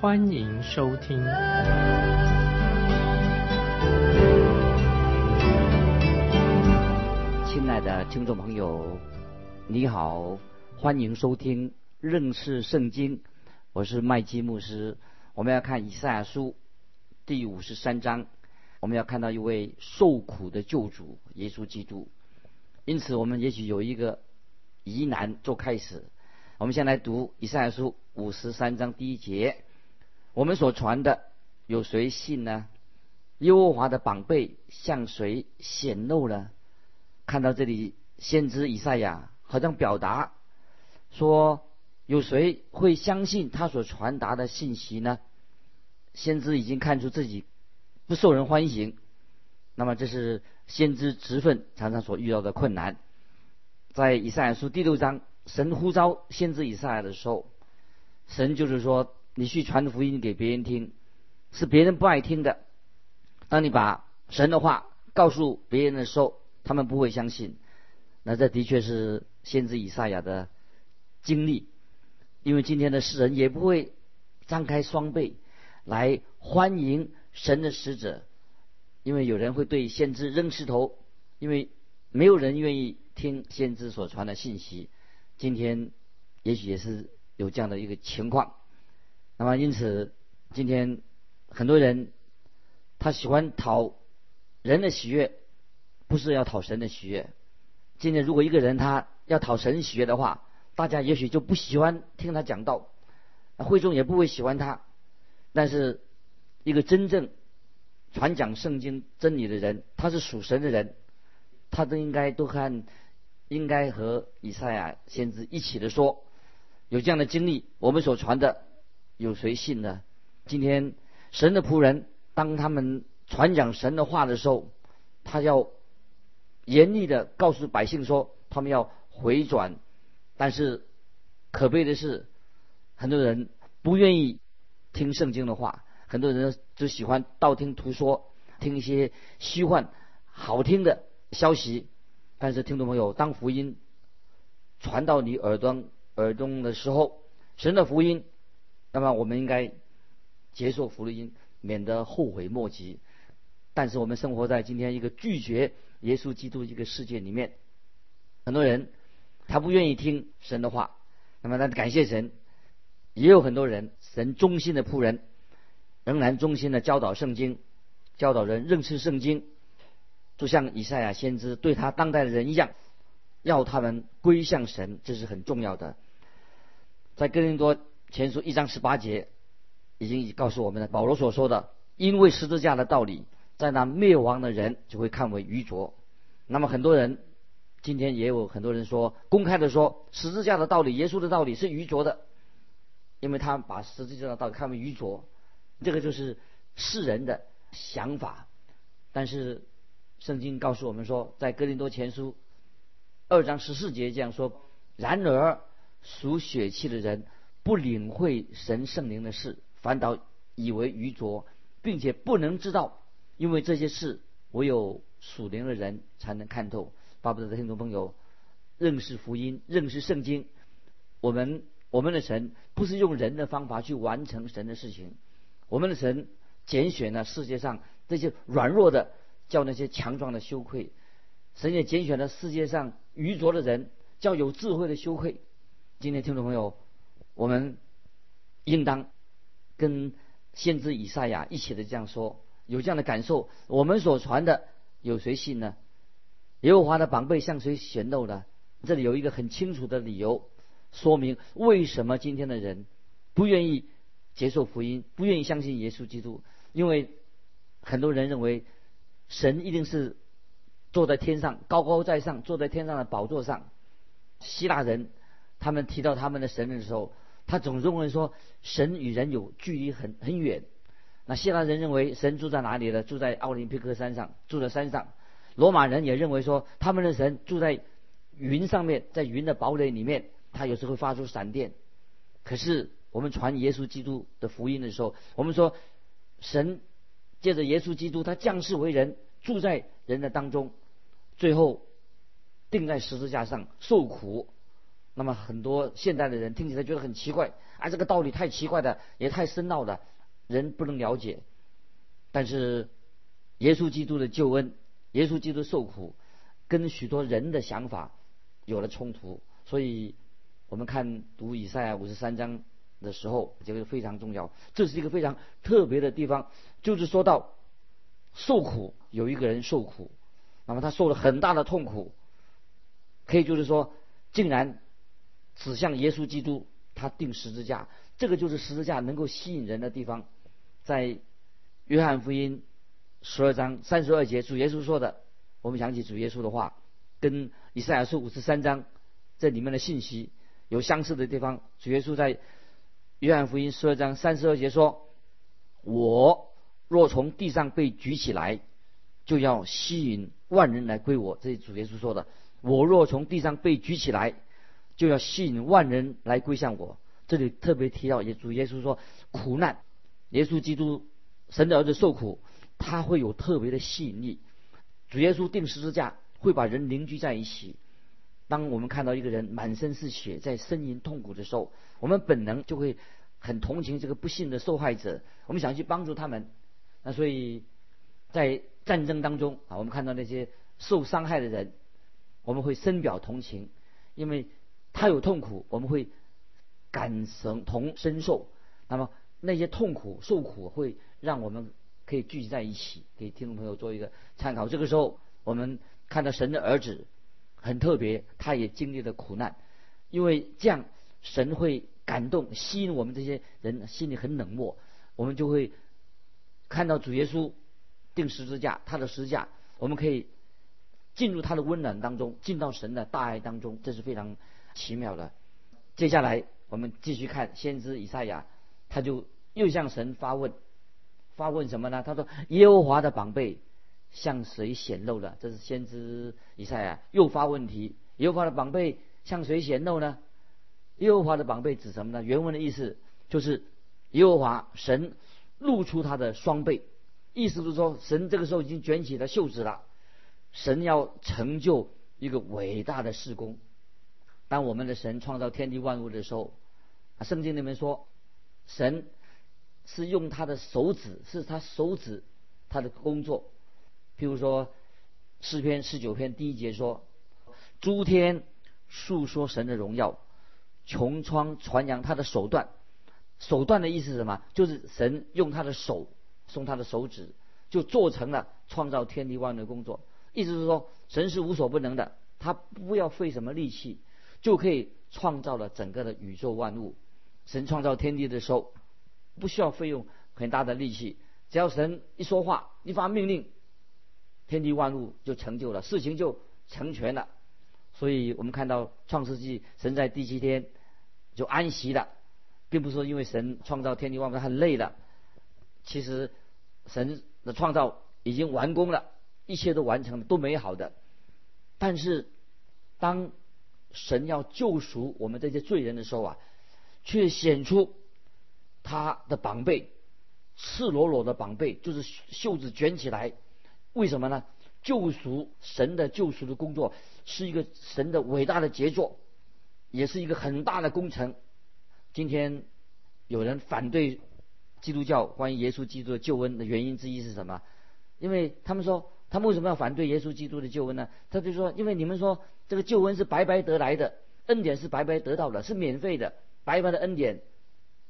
欢迎收听。亲爱的听众朋友，你好，欢迎收听认识圣经，我是麦基牧师。我们要看以赛亚书第五十三章。我们要看到一位受苦的救主耶稣基督，因此我们也许有一个疑难做开始。我们先来读以赛亚书五十三章第一节：我们所传的有谁信呢？耶和华的宝贝向谁显露呢？看到这里，先知以赛亚好像表达说：有谁会相信他所传达的信息呢？先知已经看出自己。不受人欢迎，那么这是先知职分常常所遇到的困难。在以赛亚书第六章，神呼召先知以赛亚的时候，神就是说：“你去传福音给别人听，是别人不爱听的。当你把神的话告诉别人的时候，他们不会相信。”那这的确是先知以赛亚的经历，因为今天的世人也不会张开双臂来欢迎。神的使者，因为有人会对先知扔石头，因为没有人愿意听先知所传的信息。今天也许也是有这样的一个情况。那么因此，今天很多人他喜欢讨人的喜悦，不是要讨神的喜悦。今天如果一个人他要讨神喜悦的话，大家也许就不喜欢听他讲道，会众也不会喜欢他。但是。一个真正传讲圣经真理的人，他是属神的人，他都应该都和应该和以赛亚先知一起的说，有这样的经历，我们所传的有谁信呢？今天神的仆人，当他们传讲神的话的时候，他要严厉的告诉百姓说，他们要回转，但是可悲的是，很多人不愿意听圣经的话。很多人就喜欢道听途说，听一些虚幻、好听的消息。但是，听众朋友，当福音传到你耳端耳中的时候，神的福音，那么我们应该接受福音，免得后悔莫及。但是，我们生活在今天一个拒绝耶稣基督一个世界里面，很多人他不愿意听神的话。那么，但感谢神，也有很多人神忠心的仆人。仍然忠心的教导圣经，教导人认识圣经，就像以赛亚先知对他当代的人一样，要他们归向神，这是很重要的。在哥林多前书一章十八节，已经告诉我们了，保罗所说的，因为十字架的道理，在那灭亡的人就会看为愚拙。那么很多人今天也有很多人说，公开的说，十字架的道理，耶稣的道理是愚拙的，因为他把十字架的道理看为愚拙。这个就是世人的想法，但是圣经告诉我们说，在哥林多前书二章十四节这样说：然而属血气的人不领会神圣灵的事，反倒以为愚拙，并且不能知道，因为这些事唯有属灵的人才能看透。巴不得听众朋友认识福音，认识圣经。我们我们的神不是用人的方法去完成神的事情。我们的神拣选了世界上这些软弱的，叫那些强壮的羞愧；神也拣选了世界上愚拙的人，叫有智慧的羞愧。今天听众朋友，我们应当跟先知以赛亚一起的这样说，有这样的感受：我们所传的有谁信呢？耶和华的宝贝向谁显露呢？这里有一个很清楚的理由，说明为什么今天的人不愿意。接受福音，不愿意相信耶稣基督，因为很多人认为神一定是坐在天上，高高在上，坐在天上的宝座上。希腊人他们提到他们的神的时候，他总认为说神与人有距离很很远。那希腊人认为神住在哪里呢？住在奥林匹克山上，住在山上。罗马人也认为说，他们的神住在云上面，在云的堡垒里面，他有时会发出闪电。可是我们传耶稣基督的福音的时候，我们说神借着耶稣基督，他降世为人，住在人的当中，最后钉在十字架上受苦。那么很多现代的人听起来觉得很奇怪，啊，这个道理太奇怪的，也太深奥的。人不能了解，但是耶稣基督的救恩，耶稣基督受苦，跟许多人的想法有了冲突。所以，我们看读以赛亚五十三章的时候，这个非常重要。这是一个非常特别的地方，就是说到受苦，有一个人受苦，那么他受了很大的痛苦，可以就是说，竟然指向耶稣基督，他钉十字架，这个就是十字架能够吸引人的地方。在约翰福音十二章三十二节，主耶稣说的，我们想起主耶稣的话，跟以赛亚书五十三章这里面的信息有相似的地方。主耶稣在约翰福音十二章三十二节说：“我若从地上被举起来，就要吸引万人来归我。”这是主耶稣说的。我若从地上被举起来，就要吸引万人来归向我。这里特别提到，也主耶稣说苦难。耶稣基督，神的儿子受苦，他会有特别的吸引力。主耶稣定十字架会把人凝聚在一起。当我们看到一个人满身是血，在呻吟痛苦的时候，我们本能就会很同情这个不幸的受害者，我们想去帮助他们。那所以，在战争当中啊，我们看到那些受伤害的人，我们会深表同情，因为他有痛苦，我们会感神同身受。那么。那些痛苦受苦会让我们可以聚集在一起，给听众朋友做一个参考。这个时候，我们看到神的儿子很特别，他也经历了苦难，因为这样神会感动、吸引我们这些人心里很冷漠，我们就会看到主耶稣定十字架，他的十字架，我们可以进入他的温暖当中，进到神的大爱当中，这是非常奇妙的。接下来我们继续看先知以赛亚。他就又向神发问，发问什么呢？他说：“耶和华的宝贝向谁显露了？”这是先知以赛亚又发问题：“耶和华的宝贝向谁显露呢？”耶和华的宝贝指什么呢？原文的意思就是耶和华神露出他的双臂，意思就是说神这个时候已经卷起了袖子了，神要成就一个伟大的事工。当我们的神创造天地万物的时候，圣经里面说。神是用他的手指，是他手指他的工作。譬如说诗篇十九篇第一节说：“诸天述说神的荣耀，穹苍传扬他的手段。”手段的意思是什么？就是神用他的手，送他的手指，就做成了创造天地万物的工作。意思是说，神是无所不能的，他不要费什么力气，就可以创造了整个的宇宙万物。神创造天地的时候，不需要费用很大的力气，只要神一说话，一发命令，天地万物就成就了，事情就成全了。所以我们看到创世纪，神在第七天就安息了，并不是说因为神创造天地万物很累了，其实神的创造已经完工了，一切都完成了，都美好的。但是当神要救赎我们这些罪人的时候啊。却显出他的膀背，赤裸裸的膀背，就是袖子卷起来。为什么呢？救赎神的救赎的工作是一个神的伟大的杰作，也是一个很大的工程。今天有人反对基督教关于耶稣基督的救恩的原因之一是什么？因为他们说，他们为什么要反对耶稣基督的救恩呢？他就说，因为你们说这个救恩是白白得来的，恩典是白白得到的，是免费的。白白的恩典，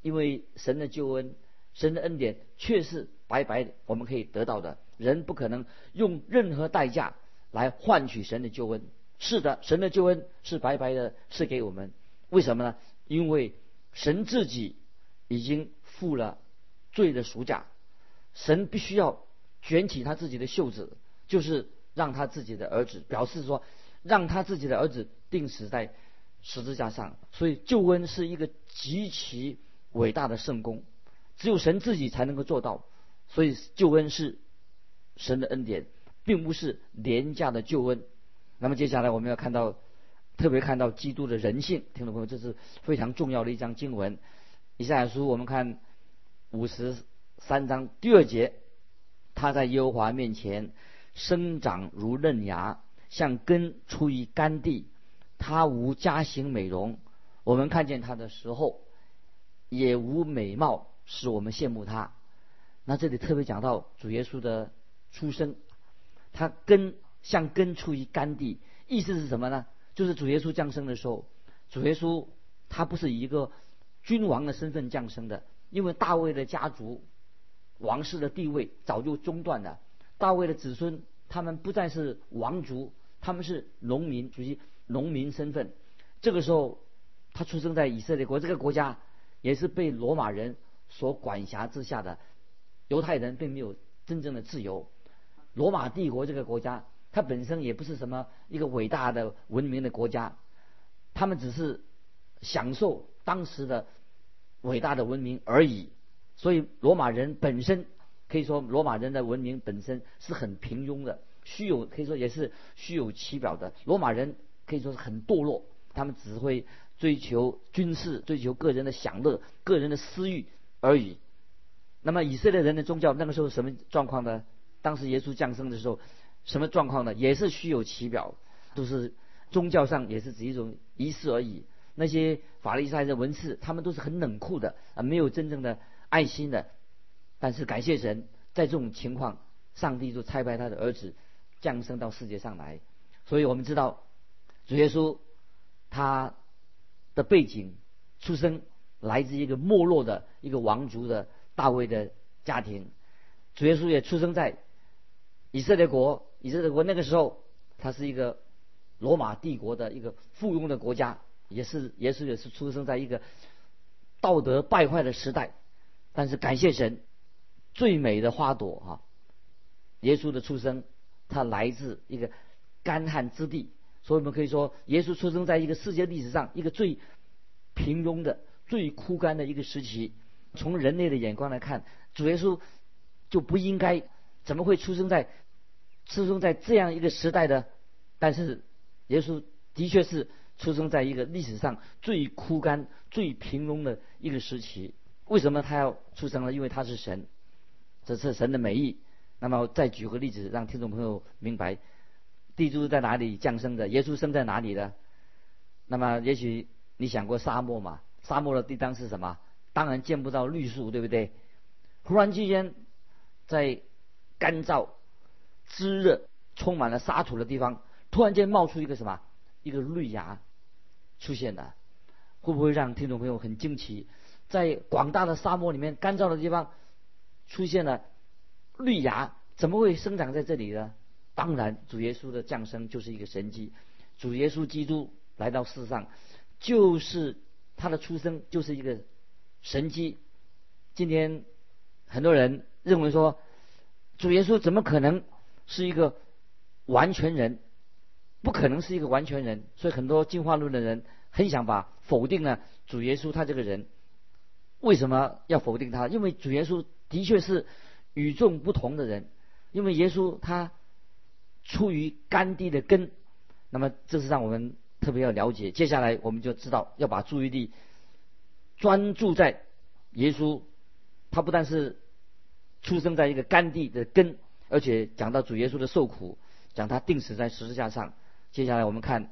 因为神的救恩，神的恩典却是白白我们可以得到的。人不可能用任何代价来换取神的救恩。是的，神的救恩是白白的赐给我们。为什么呢？因为神自己已经付了罪的赎价，神必须要卷起他自己的袖子，就是让他自己的儿子，表示说，让他自己的儿子定死在。十字架上，所以救恩是一个极其伟大的圣功，只有神自己才能够做到。所以救恩是神的恩典，并不是廉价的救恩。那么接下来我们要看到，特别看到基督的人性，听众朋友，这是非常重要的一章经文。以赛亚书我们看五十三章第二节，他在耶和华面前生长如嫩芽，像根出于干地，他无家型美容。我们看见他的时候，也无美貌，使我们羡慕他。那这里特别讲到主耶稣的出生，他根像根出于干地，意思是什么呢？就是主耶稣降生的时候，主耶稣他不是以一个君王的身份降生的，因为大卫的家族王室的地位早就中断了，大卫的子孙他们不再是王族，他们是农民，属于农民身份。这个时候。他出生在以色列国，这个国家也是被罗马人所管辖之下的。犹太人并没有真正的自由。罗马帝国这个国家，它本身也不是什么一个伟大的文明的国家，他们只是享受当时的伟大的文明而已。所以，罗马人本身可以说，罗马人的文明本身是很平庸的，虚有可以说也是虚有其表的。罗马人可以说是很堕落，他们只会。追求军事，追求个人的享乐、个人的私欲而已。那么以色列人的宗教那个时候什么状况呢？当时耶稣降生的时候，什么状况呢？也是虚有其表，都是宗教上也是指一种仪式而已。那些法利赛的文士，他们都是很冷酷的啊，没有真正的爱心的。但是感谢神，在这种情况，上帝就差派他的儿子降生到世界上来。所以我们知道，主耶稣他。的背景，出生来自一个没落的一个王族的大卫的家庭，主耶稣也出生在以色列国。以色列国那个时候，他是一个罗马帝国的一个附庸的国家，也是耶稣也是出生在一个道德败坏的时代。但是感谢神，最美的花朵哈，耶稣的出生，他来自一个干旱之地。所以我们可以说，耶稣出生在一个世界历史上一个最平庸的、最枯干的一个时期。从人类的眼光来看，主耶稣就不应该怎么会出生在出生在这样一个时代的？但是耶稣的确是出生在一个历史上最枯干、最平庸的一个时期。为什么他要出生呢？因为他是神，这是神的美意。那么再举个例子，让听众朋友明白。地主在哪里降生的？耶稣生在哪里的？那么，也许你想过沙漠嘛？沙漠的地当是什么？当然见不到绿树，对不对？忽然之间，在干燥、炙热、充满了沙土的地方，突然间冒出一个什么？一个绿芽出现了，会不会让听众朋友很惊奇？在广大的沙漠里面，干燥的地方出现了绿芽，怎么会生长在这里呢？当然，主耶稣的降生就是一个神迹。主耶稣基督来到世上，就是他的出生就是一个神迹。今天很多人认为说，主耶稣怎么可能是一个完全人？不可能是一个完全人。所以很多进化论的人很想把否定了主耶稣他这个人。为什么要否定他？因为主耶稣的确是与众不同的人。因为耶稣他。出于甘地的根，那么这是让我们特别要了解。接下来我们就知道要把注意力专注在耶稣，他不但是出生在一个甘地的根，而且讲到主耶稣的受苦，讲他定死在十字架上。接下来我们看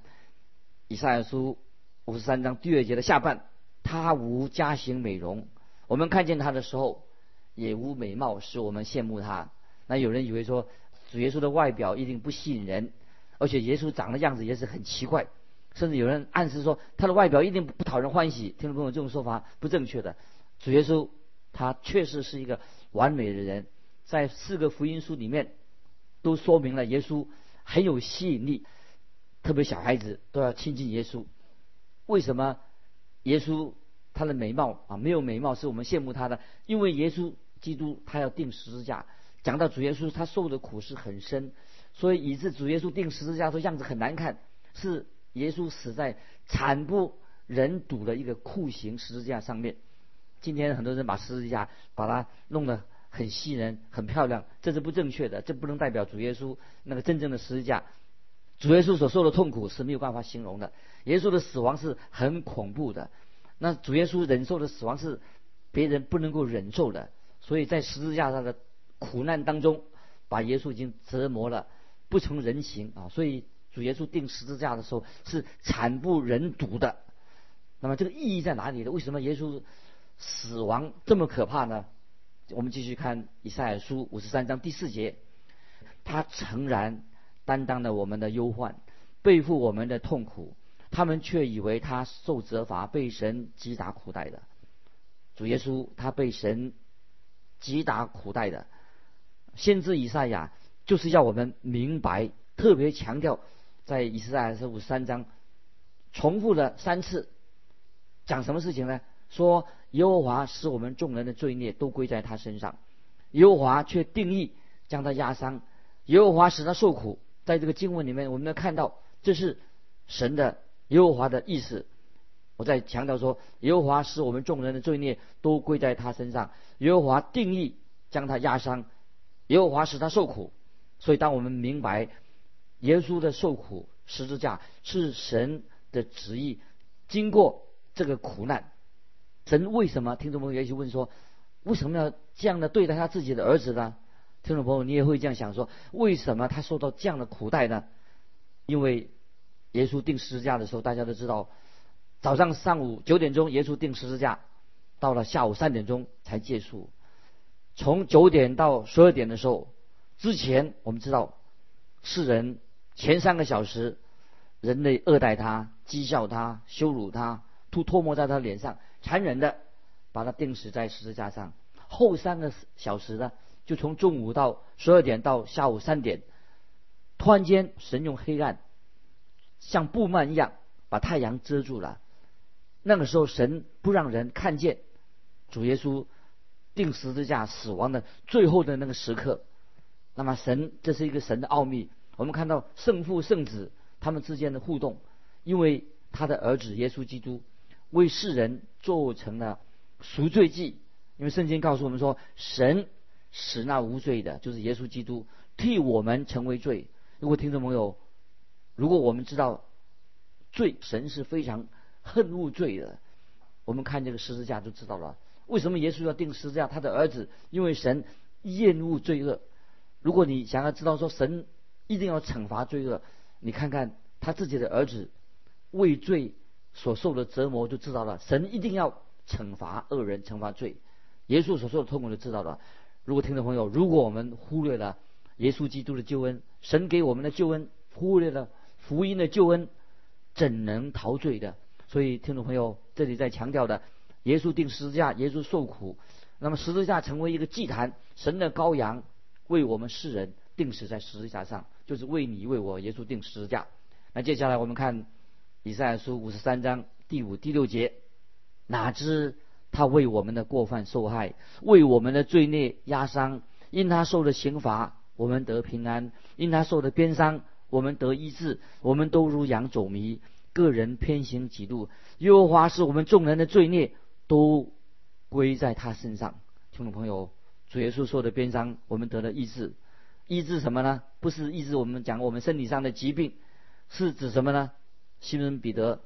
以赛亚书五十三章第二节的下半，他无家型美容，我们看见他的时候也无美貌，使我们羡慕他。那有人以为说。主耶稣的外表一定不吸引人，而且耶稣长的样子也是很奇怪，甚至有人暗示说他的外表一定不讨人欢喜。听众朋友，这种说法不正确的。主耶稣他确实是一个完美的人，在四个福音书里面都说明了耶稣很有吸引力，特别小孩子都要亲近耶稣。为什么耶稣他的美貌啊没有美貌是我们羡慕他的？因为耶稣基督他要定十字架。讲到主耶稣，他受的苦是很深，所以以致主耶稣钉十字架的样子很难看，是耶稣死在惨不忍睹的一个酷刑十字架上面。今天很多人把十字架把它弄得很吸引人、很漂亮，这是不正确的，这不能代表主耶稣那个真正的十字架。主耶稣所受的痛苦是没有办法形容的，耶稣的死亡是很恐怖的。那主耶稣忍受的死亡是别人不能够忍受的，所以在十字架上的苦难当中，把耶稣已经折磨了不成人形啊！所以主耶稣钉十字架的时候是惨不忍睹的。那么这个意义在哪里呢？为什么耶稣死亡这么可怕呢？我们继续看以赛亚书五十三章第四节，他诚然担当了我们的忧患，背负我们的痛苦，他们却以为他受责罚，被神击打苦待的。主耶稣他被神击打苦待的，先知以赛亚就是要我们明白，特别强调在以赛亚书五三章重复了三次，讲什么事情呢？说耶和华使我们众人的罪孽都归在他身上，耶和华却定义将他压伤，耶和华使他受苦。在这个经文里面，我们能看到这是神的耶和华的意思。我在强调说，耶和华使我们众人的罪孽都归在他身上，耶和华定义将他压伤，耶和华使他受苦。所以，当我们明白耶稣的受苦十字架是神的旨意，经过这个苦难。神为什么？听众朋友也许问说，为什么要这样的对待他自己的儿子呢？听众朋友，你也会这样想说，为什么他受到这样的苦待呢？因为耶稣定十字架的时候，大家都知道，早上上午九点钟耶稣定十字架，到了下午三点钟才结束。从九点到十二点的时候，之前我们知道，世人前三个小时，人类恶待他、讥笑他、羞辱他、吐唾沫在他脸上。残忍的把他钉死在十字架上，后三个小时呢，就从中午到十二点到下午三点，突然间神用黑暗像布幔一样把太阳遮住了。那个时候神不让人看见主耶稣钉十字架死亡的最后的那个时刻。那么神这是一个神的奥秘。我们看到圣父圣子他们之间的互动，因为他的儿子耶稣基督。为世人做成了赎罪祭，因为圣经告诉我们说，神使那无罪的，就是耶稣基督替我们成为罪。如果听众朋友，如果我们知道罪，神是非常恨恶罪的，我们看这个十字架就知道了。为什么耶稣要定十字架？他的儿子，因为神厌恶罪恶。如果你想要知道说神一定要惩罚罪恶，你看看他自己的儿子为罪。所受的折磨就知道了，神一定要惩罚恶人，惩罚罪。耶稣所受的痛苦就知道了。如果听众朋友，如果我们忽略了耶稣基督的救恩，神给我们的救恩，忽略了福音的救恩，怎能陶醉的？所以听众朋友，这里在强调的，耶稣定十字架，耶稣受苦，那么十字架成为一个祭坛，神的羔羊为我们世人定死在十字架上，就是为你为我耶稣定十字架。那接下来我们看。以赛亚书五十三章第五、第六节，哪知他为我们的过犯受害，为我们的罪孽压伤，因他受的刑罚，我们得平安；因他受的鞭伤，我们得医治。我们都如羊走迷，个人偏行己路。耶和华是我们众人的罪孽，都归在他身上。听众朋友，主耶稣受的鞭伤，我们得了医治。医治什么呢？不是医治我们讲我们身体上的疾病，是指什么呢？西门彼得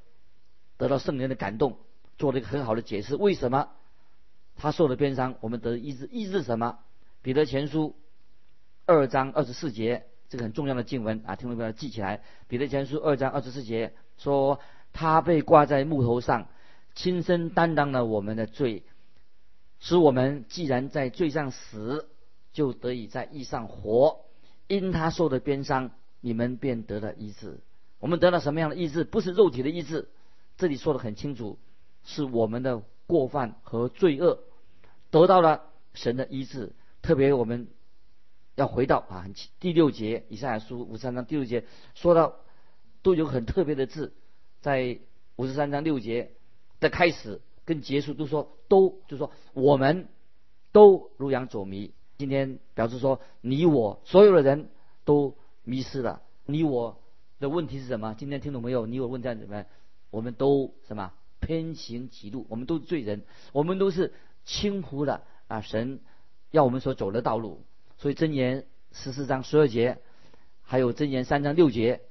得到圣灵的感动，做了一个很好的解释：为什么他受了鞭伤，我们得医治？医治什么？彼得前书二章二十四节，这个很重要的经文啊，听众朋友记起来。彼得前书二章二十四节说，他被挂在木头上，亲身担当了我们的罪，使我们既然在罪上死，就得以在义上活。因他受的鞭伤，你们便得了医治。我们得了什么样的医治？不是肉体的医治，这里说的很清楚，是我们的过犯和罪恶得到了神的医治。特别我们要回到啊第六节，以赛亚书五十三章第六节说到，都有很特别的字，在五十三章六节的开始跟结束都说都，就说我们都如羊走迷。今天表示说你我所有的人都迷失了，你我。的问题是什么？今天听懂没有？你有问在怎么？我们都什么偏行歧路？我们都是罪人，我们都是轻忽了啊！神要我们所走的道路。所以箴言十四章十二节，还有箴言三章六节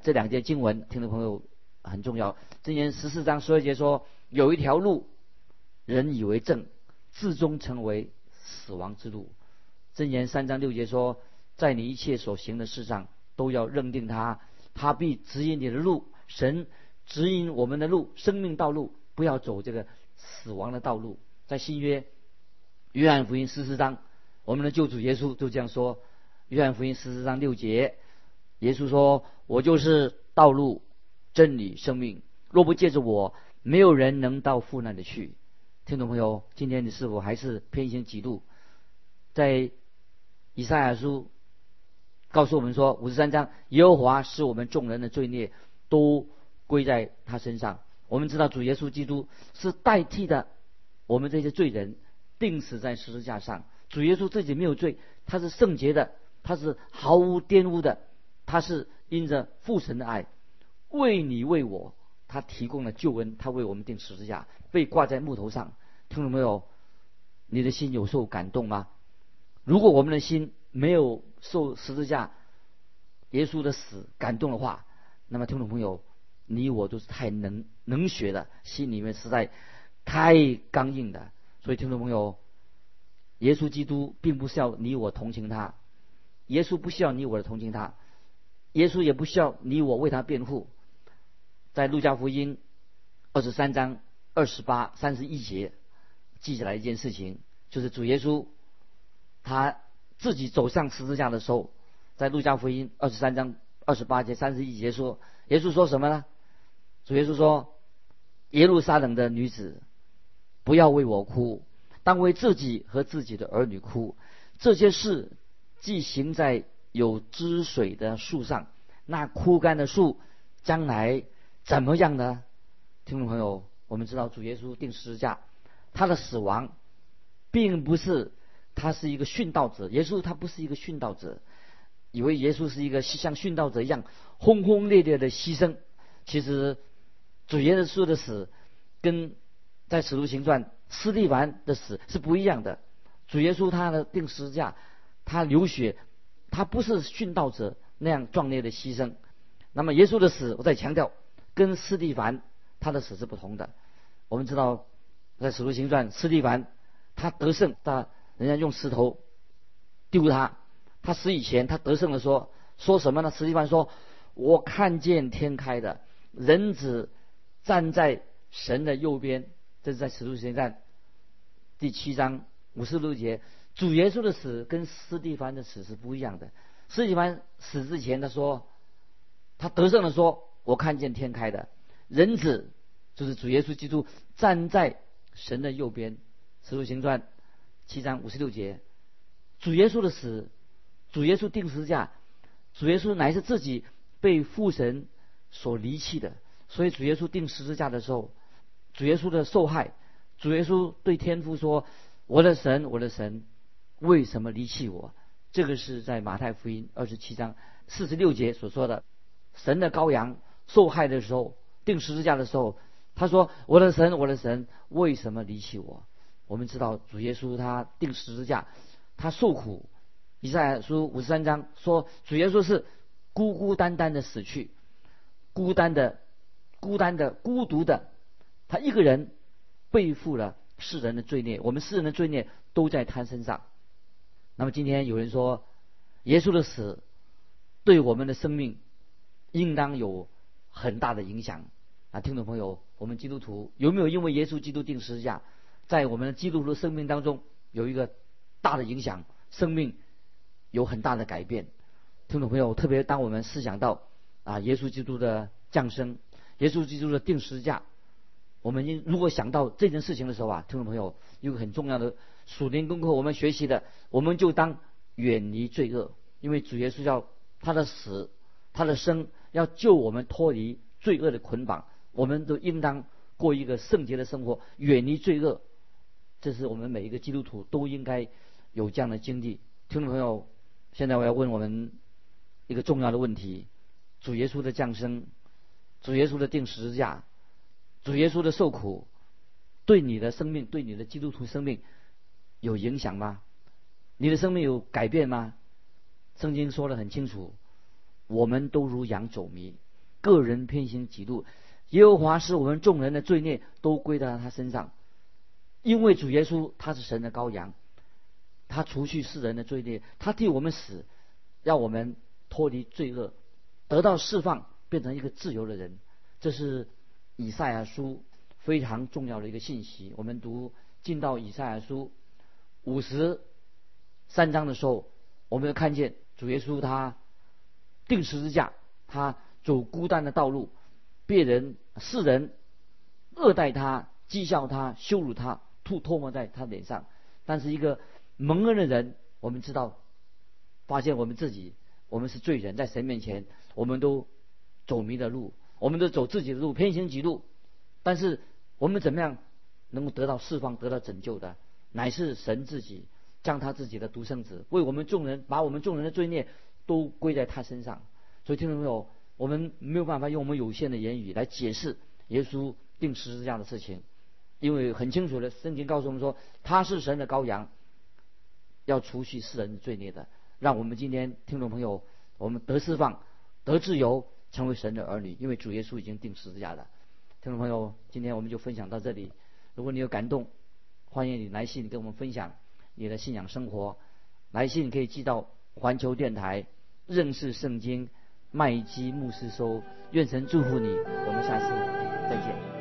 这两节经文，听众朋友很重要。箴言十四章十二节说：“有一条路，人以为正，至终成为死亡之路。”箴言三章六节说：“在你一切所行的事上，都要认定他，他必指引你的路。神指引我们的路，生命道路，不要走这个死亡的道路。”在新约约翰福音十四章，我们的救主耶稣就这样说：“约翰福音十四章六节，耶稣说：‘我就是道路、真理、生命。若不借着我，没有人能到父那里去。’听众朋友，今天你是否还是偏行己路？在以赛亚书告诉我们说，五十三章，耶和华使我们众人的罪孽都归在他身上。我们知道主耶稣基督是代替的我们这些罪人，钉死在十字架上。主耶稣自己没有罪，他是圣洁的，他是毫无玷污的，他是因着父神的爱，为你为我，他提供了救恩，他为我们钉十字架，被挂在木头上。听懂没有？你的心有受感动吗？如果我们的心没有受十字架耶稣的死感动的话，那么听众朋友，你我都是太能能学的，心里面实在太刚硬的。所以听众朋友，耶稣基督并不需要你我同情他，耶稣不需要你我的同情他，耶稣也不需要你我为他辩护。在路加福音二十三章二十八、三十一节记下来一件事情，就是主耶稣。他自己走上十字架的时候，在路加福音二十三章二十八节三十一节说，耶稣说什么呢？主耶稣说：“耶路撒冷的女子，不要为我哭，当为自己和自己的儿女哭。这些事既行在有汁水的树上，那枯干的树将来怎么样呢？”听众朋友，我们知道主耶稣定十字架，他的死亡并不是。他是一个殉道者，耶稣他不是一个殉道者，以为耶稣是一个像殉道者一样轰轰烈烈的牺牲。其实主耶稣的死跟在使徒行传斯蒂凡的死是不一样的。主耶稣他的定十字架，他流血，他不是殉道者那样壮烈的牺牲。那么耶稣的死，我再强调，跟斯蒂凡他的死是不同的。我们知道在使徒行传，斯蒂凡他得胜，他。人家用石头丢他，他死以前，他得胜的说说什么呢？斯蒂凡说，我看见天开的，人子站在神的右边。这是在使徒行传第七章五十六节。主耶稣的死跟斯蒂凡的死是不一样的。斯蒂凡死之前，他说他得胜的说，我看见天开的，人子就是主耶稣基督站在神的右边。使徒行传。七章五十六节，主耶稣的死，主耶稣定十字架，主耶稣乃是自己被父神所离弃的，所以主耶稣定十字架的时候，主耶稣的受害，主耶稣对天父说：“我的神，我的神，为什么离弃我？”这个是在马太福音二十七章四十六节所说的，神的羔羊受害的时候，定十字架的时候，他说：“我的神，我的神，为什么离弃我？”我们知道主耶稣他定十字架，他受苦。以赛亚书五十三章说，主耶稣是孤孤单单的死去，孤单的、孤单的、孤独的，他一个人背负了世人的罪孽，我们世人的罪孽都在他身上。那么今天有人说，耶稣的死对我们的生命应当有很大的影响啊！听众朋友，我们基督徒有没有因为耶稣基督定十字架？在我们的基督徒生命当中有一个大的影响，生命有很大的改变。听众朋友，特别当我们思想到啊，耶稣基督的降生，耶稣基督的定十字架，我们应如果想到这件事情的时候啊，听众朋友有个很重要的属灵功课，我们学习的，我们就当远离罪恶，因为主耶稣要他的死，他的生，要救我们脱离罪恶的捆绑，我们都应当过一个圣洁的生活，远离罪恶。这是我们每一个基督徒都应该有这样的经历。听众朋友，现在我要问我们一个重要的问题：主耶稣的降生，主耶稣的定十字架，主耶稣的受苦，对你的生命，对你的基督徒生命有影响吗？你的生命有改变吗？圣经说的很清楚，我们都如羊走迷，个人偏行己路。耶和华使我们众人的罪孽都归到他身上，因为主耶稣他是神的羔羊，他除去世人的罪孽，他替我们死，让我们脱离罪恶，得到释放，变成一个自由的人。这是以赛亚书非常重要的一个信息。我们读进到以赛亚书五十三章的时候，我们就看见主耶稣他定十字架，他走孤单的道路。别人世人恶待他、讥笑他、羞辱他、吐唾沫在他脸上，但是一个蒙恩的人，我们知道，发现我们自己，我们是罪人，在神面前，我们都走迷了路，我们都走自己的路，偏行己路。但是我们怎么样能够得到释放、得到拯救的？乃是神自己将他自己的独生子为我们众人，把我们众人的罪孽都归在他身上。所以听众朋友。我们没有办法用我们有限的言语来解释耶稣定十字架的事情，因为很清楚的，圣经告诉我们说他是神的羔羊，要除去世人的罪孽的。让我们今天听众朋友，我们得释放、得自由，成为神的儿女，因为主耶稣已经定十字架了。听众朋友，今天我们就分享到这里。如果你有感动，欢迎你来信跟我们分享你的信仰生活。来信可以寄到环球电台认识圣经。麦基牧师说：“愿神祝福你，我们下次再见。”